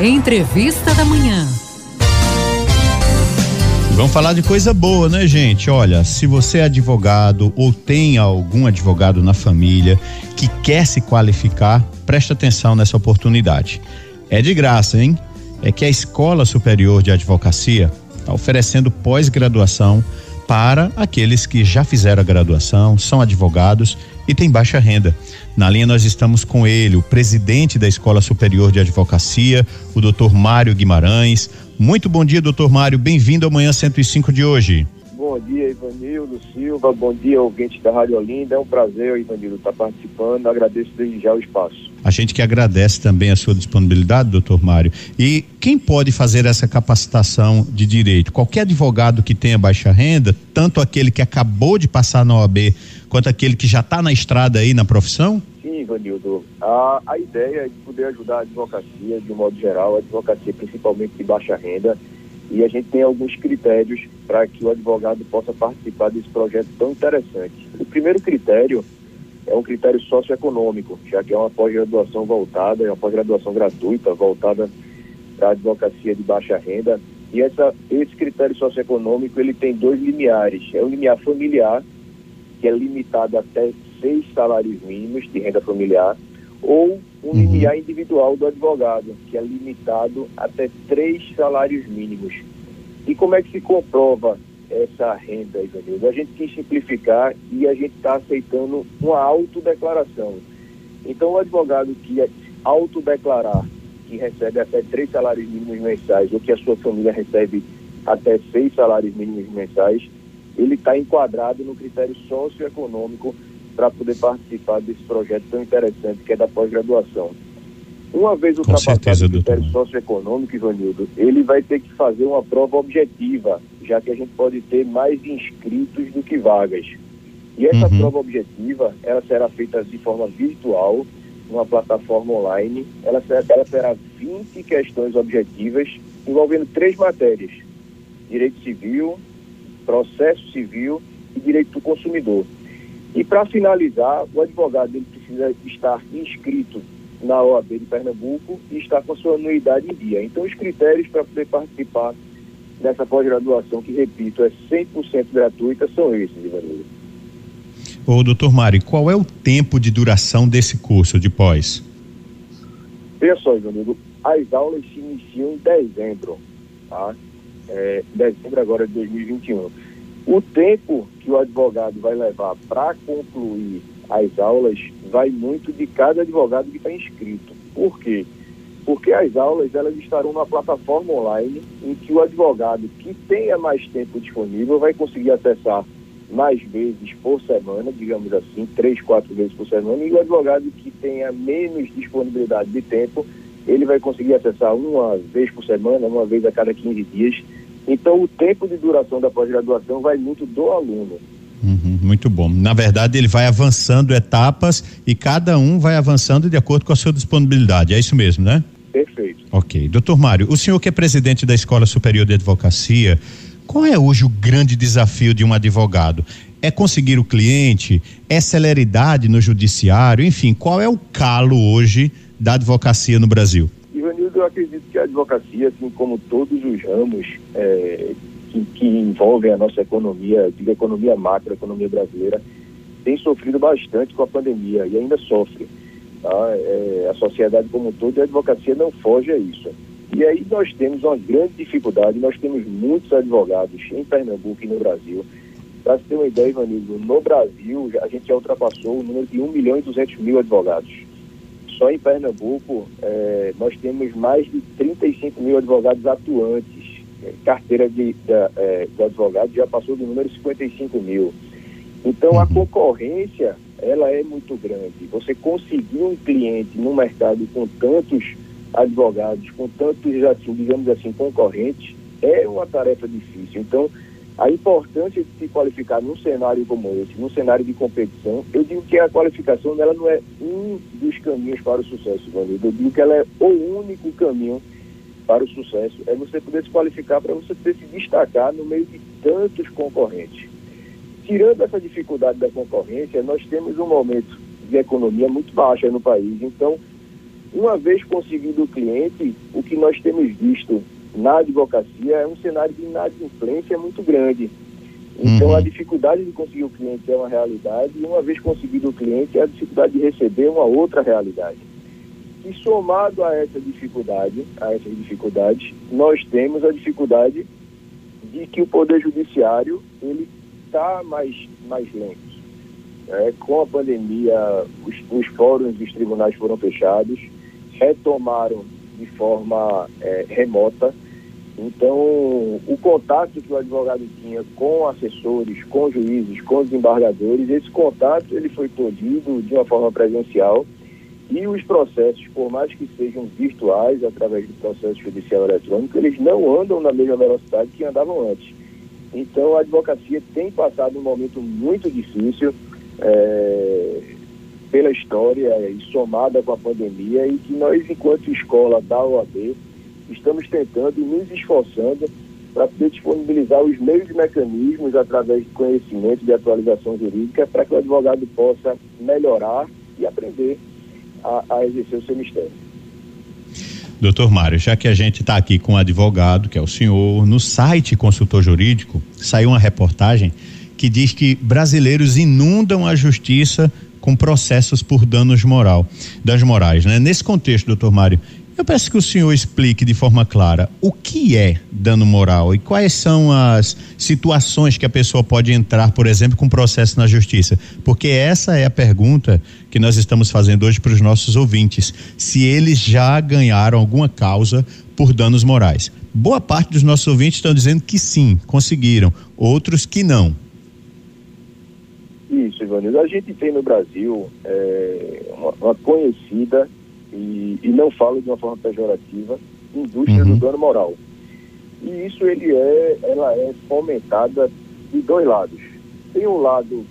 Entrevista da Manhã. Vamos falar de coisa boa, né, gente? Olha, se você é advogado ou tem algum advogado na família que quer se qualificar, preste atenção nessa oportunidade. É de graça, hein? É que a Escola Superior de Advocacia está oferecendo pós-graduação para aqueles que já fizeram a graduação, são advogados e têm baixa renda. Na linha nós estamos com ele, o presidente da Escola Superior de Advocacia, o doutor Mário Guimarães. Muito bom dia, doutor Mário. Bem-vindo ao Manhã 105 de hoje. Bom dia, Ivanildo Silva. Bom dia, ouvintes da Rádio Olinda. É um prazer, Ivanildo, estar participando. Agradeço desde já o espaço. A gente que agradece também a sua disponibilidade, doutor Mário. E quem pode fazer essa capacitação de direito? Qualquer advogado que tenha baixa renda, tanto aquele que acabou de passar na OAB, quanto aquele que já está na estrada aí na profissão? Sim, Ivanildo. A, a ideia é de poder ajudar a advocacia, de um modo geral, a advocacia principalmente de baixa renda, e a gente tem alguns critérios para que o advogado possa participar desse projeto tão interessante. O primeiro critério é um critério socioeconômico, já que é uma pós-graduação voltada, é uma pós-graduação gratuita, voltada para a advocacia de baixa renda. E essa, esse critério socioeconômico ele tem dois limiares. É o limiar familiar, que é limitado até seis salários mínimos de renda familiar, ou um uhum. limiar individual do advogado, que é limitado até três salários mínimos. E como é que se comprova essa renda, Ivanildo? A gente quis simplificar e a gente está aceitando uma autodeclaração. Então, o advogado que autodeclarar que recebe até três salários mínimos mensais ou que a sua família recebe até seis salários mínimos mensais, ele está enquadrado no critério socioeconômico para poder participar desse projeto tão interessante que é da pós-graduação. Uma vez ultrapassado o critério socioeconômico, Ivanildo, ele vai ter que fazer uma prova objetiva, já que a gente pode ter mais inscritos do que vagas. E essa uhum. prova objetiva, ela será feita de forma virtual, numa plataforma online. Ela será, ela terá 20 questões objetivas, envolvendo três matérias: direito civil, processo civil e direito do consumidor. E para finalizar, o advogado ele precisa estar inscrito na OAB de Pernambuco e estar com a sua anuidade em dia. Então, os critérios para poder participar dessa pós-graduação, que repito, é 100% gratuita, são esses, Ivanildo. Ô, doutor Mário, qual é o tempo de duração desse curso de pós? Veja só, Ivanildo, as aulas se iniciam em dezembro, tá? É, dezembro agora de 2021 o tempo que o advogado vai levar para concluir as aulas vai muito de cada advogado que está inscrito. Por quê? Porque as aulas elas estarão na plataforma online em que o advogado que tenha mais tempo disponível vai conseguir acessar mais vezes por semana, digamos assim, três, quatro vezes por semana, e o advogado que tenha menos disponibilidade de tempo, ele vai conseguir acessar uma vez por semana, uma vez a cada 15 dias, então, o tempo de duração da pós-graduação vai muito do aluno. Uhum, muito bom. Na verdade, ele vai avançando etapas e cada um vai avançando de acordo com a sua disponibilidade. É isso mesmo, né? Perfeito. Ok. Doutor Mário, o senhor que é presidente da Escola Superior de Advocacia, qual é hoje o grande desafio de um advogado? É conseguir o cliente? É celeridade no judiciário? Enfim, qual é o calo hoje da advocacia no Brasil? Eu acredito que a advocacia, assim como todos os ramos é, que, que, envolvem a nossa economia, digo economia macro, economia brasileira, tem sofrido bastante com a pandemia e ainda sofre. Tá? É, a sociedade como um todo e a advocacia não foge a isso. E aí nós temos uma grande dificuldade, nós temos muitos advogados em Pernambuco e no Brasil. Para você ter uma ideia, Ivanildo, no Brasil a gente já ultrapassou o número de 1 milhão e 200 mil advogados só em Pernambuco é, nós temos mais de 35 mil advogados atuantes. É, carteira de, de, é, advogado já passou do número 55 mil. Então a uhum. concorrência ela é muito grande. Você conseguir um cliente no mercado com tantos advogados, com tantos assim, digamos assim, concorrentes, é uma tarefa difícil. Então a importância de se qualificar num cenário como esse, num cenário de competição, eu digo que a qualificação dela não é um dos caminhos para o sucesso, Vanildo. Eu digo que ela é o único caminho para o sucesso. É você poder se qualificar para você poder se destacar no meio de tantos concorrentes. Tirando essa dificuldade da concorrência, nós temos um momento de economia muito baixa no país. Então, Uma vez conseguido o cliente, o que nós temos visto na advocacia é um cenário de inadimplência muito grande. Então, uhum. a dificuldade de conseguir o cliente é uma realidade, e uma vez conseguido o cliente, a dificuldade de receber é uma outra realidade. E somado a essa dificuldade, a essas dificuldades, nós temos a dificuldade de que o Poder Judiciário ele está mais, mais lento. É, com a pandemia, os, os fóruns dos tribunais foram fechados, retomaram de forma é, remota, então, o contato que o advogado tinha com assessores, com juízes, com desembargadores, esse contato ele foi tolhido de uma forma presencial e os processos, por mais que sejam virtuais, através do processo judicial eletrônico, eles não andam na mesma velocidade que andavam antes. Então, a advocacia tem passado um momento muito difícil é, pela história e somada com a pandemia e que nós, enquanto escola da OAB, estamos tentando e nos esforçando para poder disponibilizar os meios e mecanismos através de conhecimento de atualização jurídica para que o advogado possa melhorar e aprender a, a exercer o seu mistério. Doutor Mário, já que a gente está aqui com um advogado, que é o senhor, no site Consultor Jurídico saiu uma reportagem que diz que brasileiros inundam a justiça com processos por danos moral, danos morais, né? Nesse contexto, doutor Mário, eu peço que o senhor explique de forma clara o que é dano moral e quais são as situações que a pessoa pode entrar, por exemplo, com processo na justiça. Porque essa é a pergunta que nós estamos fazendo hoje para os nossos ouvintes. Se eles já ganharam alguma causa por danos morais. Boa parte dos nossos ouvintes estão dizendo que sim, conseguiram, outros que não. Ivanildo. A gente tem no Brasil é, uma, uma conhecida e, e não falo de uma forma pejorativa, indústria uhum. do dano moral. E isso ele é, ela é fomentada de dois lados. Tem um lado,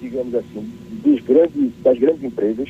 digamos assim, dos grandes, das grandes empresas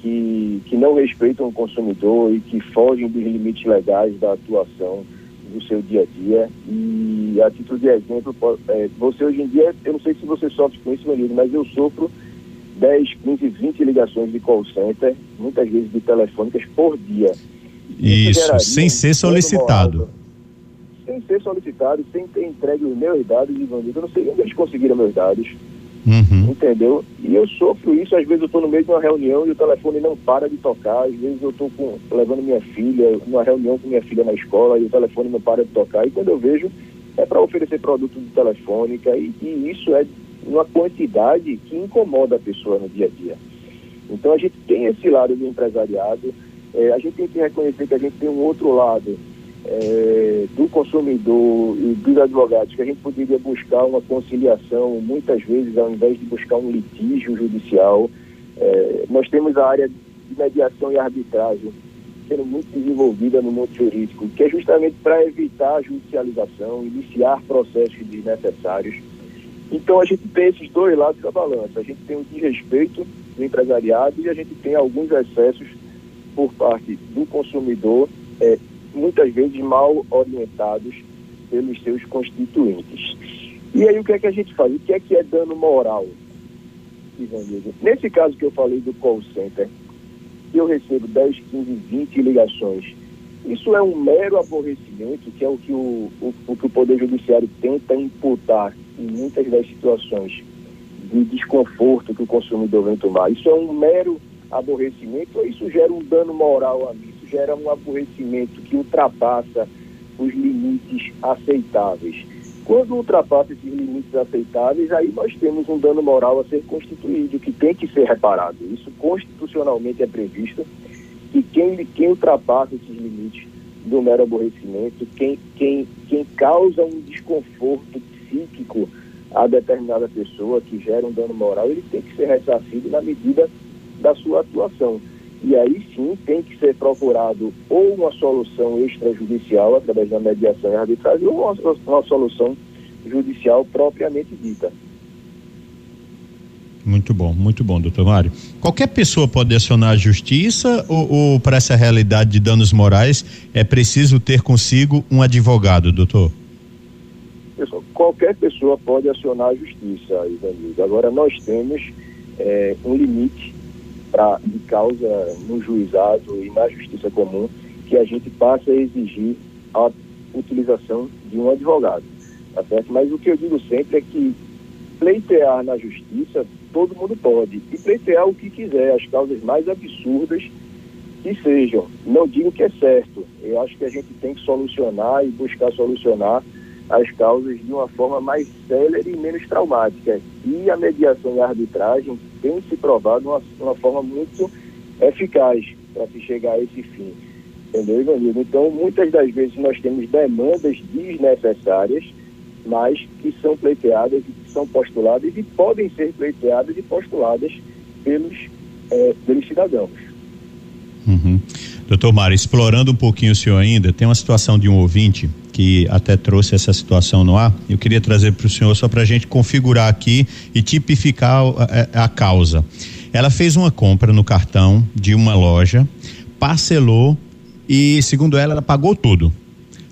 que, que não respeitam o consumidor e que fogem dos limites legais da atuação do seu dia a dia. E a título de exemplo, é, você hoje em dia, eu não sei se você sofre com isso, Vanildo, mas eu sofro 10, 15, 20 ligações de call center, muitas vezes de telefônicas por dia. Isso, Isso sem ser solicitado. sem ser solicitado, sem ter entregue os meus dados de bandido. Eu não sei onde eles conseguiram meus dados. Uhum. Entendeu? E eu sofro isso, às vezes eu estou no meio de uma reunião e o telefone não para de tocar, às vezes eu estou levando minha filha, numa reunião com minha filha na escola e o telefone não para de tocar. E quando eu vejo, é para oferecer produto de telefônica e, e isso é uma quantidade que incomoda a pessoa no dia a dia. Então a gente tem esse lado do empresariado, é, a gente tem que reconhecer que a gente tem um outro lado é, do consumidor e dos advogados, que a gente poderia buscar uma conciliação, muitas vezes, ao invés de buscar um litígio judicial. É, nós temos a área de mediação e arbitragem sendo muito desenvolvida no mundo jurídico, que é justamente para evitar a judicialização, iniciar processos desnecessários então a gente tem esses dois lados da balança. A gente tem o desrespeito do empresariado e a gente tem alguns excessos por parte do consumidor, é, muitas vezes mal orientados pelos seus constituintes. E aí o que é que a gente faz? O que é que é dano moral? Nesse caso que eu falei do call center, eu recebo 10, 15, 20 ligações. Isso é um mero aborrecimento, que é o que o, o, o que o Poder Judiciário tenta imputar em muitas das situações de desconforto que o consumidor vem tomar. Isso é um mero aborrecimento ou isso gera um dano moral a mim? Gera um aborrecimento que ultrapassa os limites aceitáveis. Quando ultrapassa esses limites aceitáveis, aí nós temos um dano moral a ser constituído, que tem que ser reparado. Isso constitucionalmente é previsto, que quem, quem ultrapassa esses limites do mero aborrecimento, quem, quem, quem causa um desconforto psíquico a determinada pessoa que gera um dano moral, ele tem que ser ressarcido na medida da sua atuação. E aí sim tem que ser procurado ou uma solução extrajudicial através da mediação e arbitragem ou uma, uma solução judicial propriamente dita. Muito bom, muito bom, doutor Mário. Qualquer pessoa pode acionar a justiça ou, ou para essa realidade de danos morais é preciso ter consigo um advogado, doutor? qualquer pessoa pode acionar a justiça, Ivanildo. Agora, nós temos é, um limite pra, de causa no juizado e na justiça comum que a gente passe a exigir a utilização de um advogado, tá certo? Mas o que eu digo sempre é que pleitear na justiça todo mundo pode e pleitear o que quiser, as causas mais absurdas que sejam. Não digo que é certo. Eu acho que a gente tem que solucionar e buscar solucionar as causas de uma forma mais célere e menos traumática. E a mediação e a arbitragem tem se provado uma, uma forma muito eficaz para se chegar a esse fim. Entendeu, Ivanildo? Então, muitas das vezes nós temos demandas desnecessárias, mas que são pleiteadas e que são postuladas e podem ser pleiteadas e postuladas pelos, é, pelos cidadãos. Uhum. Doutor Mário, explorando um pouquinho o senhor ainda, tem uma situação de um ouvinte que até trouxe essa situação no ar. Eu queria trazer para o senhor só para a gente configurar aqui e tipificar a, a, a causa. Ela fez uma compra no cartão de uma loja, parcelou e, segundo ela, ela pagou tudo.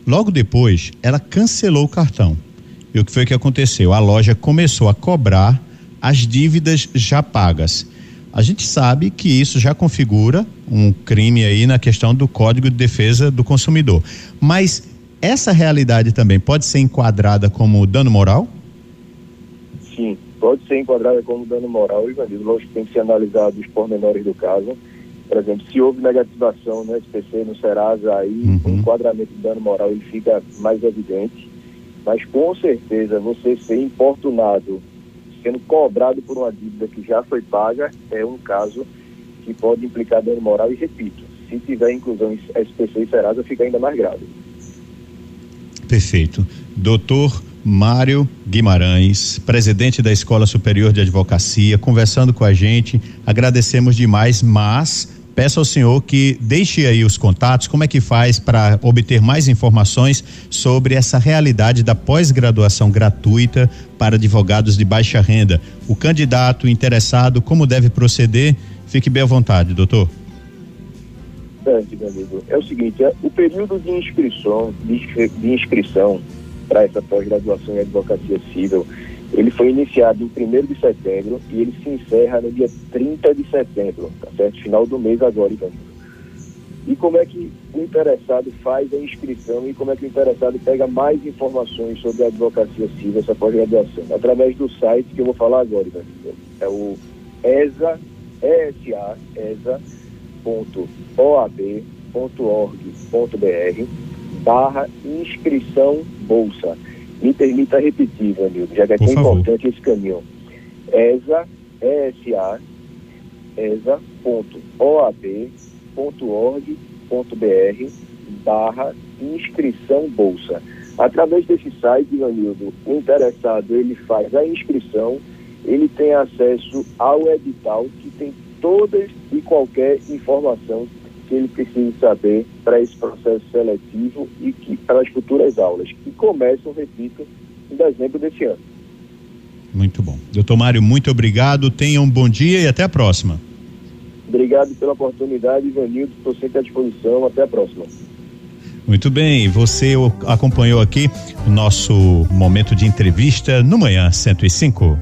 Logo depois, ela cancelou o cartão. E o que foi que aconteceu? A loja começou a cobrar as dívidas já pagas. A gente sabe que isso já configura um crime aí na questão do Código de Defesa do Consumidor. Mas essa realidade também pode ser enquadrada como dano moral? Sim, pode ser enquadrada como dano moral, Ivanildo. Lógico que tem que ser analisado os pormenores do caso. Por exemplo, se houve negativação no SPC, no Serasa, aí uhum. o enquadramento de dano moral ele fica mais evidente. Mas com certeza você ser importunado, sendo cobrado por uma dívida que já foi paga, é um caso que pode implicar dano moral. E repito, se tiver inclusão em SPC e Serasa, fica ainda mais grave. Perfeito. Doutor Mário Guimarães, presidente da Escola Superior de Advocacia, conversando com a gente. Agradecemos demais, mas peço ao senhor que deixe aí os contatos, como é que faz para obter mais informações sobre essa realidade da pós-graduação gratuita para advogados de baixa renda. O candidato interessado, como deve proceder? Fique bem à vontade, doutor importante, meu amigo, é o seguinte, é, o período de inscrição, de, inscrição para essa pós-graduação em advocacia civil, ele foi iniciado em 1 de setembro e ele se encerra no dia 30 de setembro, tá certo? Final do mês agora, então. E como é que o interessado faz a inscrição e como é que o interessado pega mais informações sobre a advocacia civil, essa pós-graduação? Através do site que eu vou falar agora, então. É o ESA, ESA, ESA, www.oab.org.br barra inscrição bolsa. Me permita repetir, Vanildo, já que é tão importante esse caminho. ESA, ESA, ESA.oab.org.br barra inscrição bolsa. Através desse site, Vanildo, o interessado ele faz a inscrição, ele tem acesso ao edital que todas e qualquer informação que ele precise saber para esse processo seletivo e que, para as futuras aulas, que começam, repito, em dezembro deste ano. Muito bom. Doutor Mário, muito obrigado. Tenha um bom dia e até a próxima. Obrigado pela oportunidade, Ivanildo. Estou sempre à disposição. Até a próxima. Muito bem, você acompanhou aqui o nosso momento de entrevista no Manhã 105.